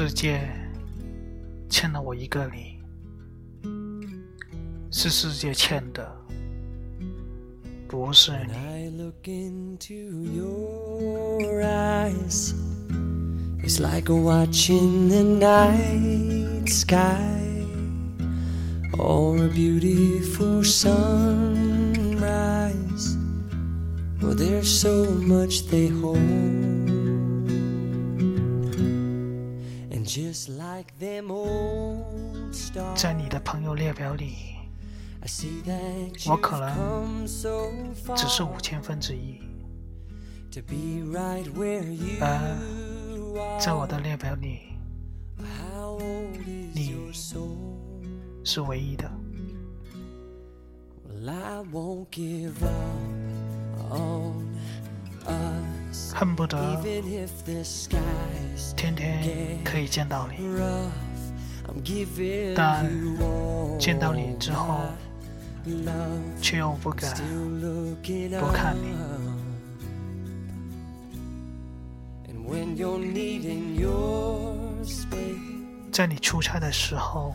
世界欠了我一个你，是世界欠的，不是你。It's like watching the night sky or a beautiful sunrise. Well, there's so much they hold. 在你的朋友列表里，我可能只是五千分之一，而在我的列表里，你是唯一的。恨不得天天可以见到你但见到你之后，却又不敢不看你。在你出差的时候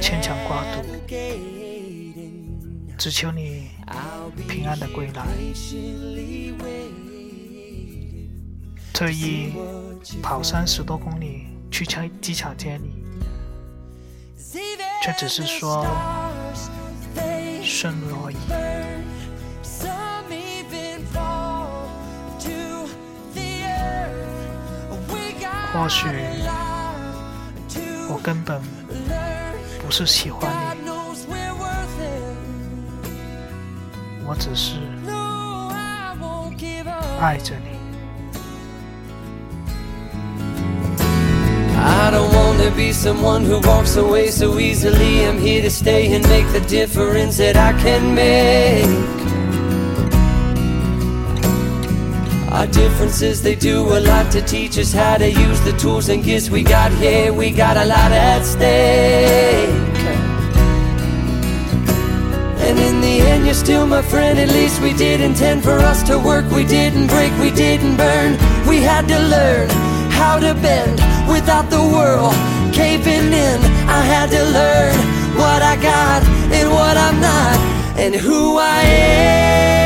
牵肠挂肚.只求你平安的归来。特意跑三十多公里去机机场接你，却只是说顺路而已。或许我根本不是喜欢你，我只是爱着你。I don't want to be someone who walks away so easily. I'm here to stay and make the difference that I can make. Our differences, they do a lot to teach us how to use the tools and gifts we got here. We got a lot at stake. Still my friend. At least we did intend for us to work. We didn't break, we didn't burn. We had to learn how to bend without the world caving in. I had to learn what I got and what I'm not, and who I am.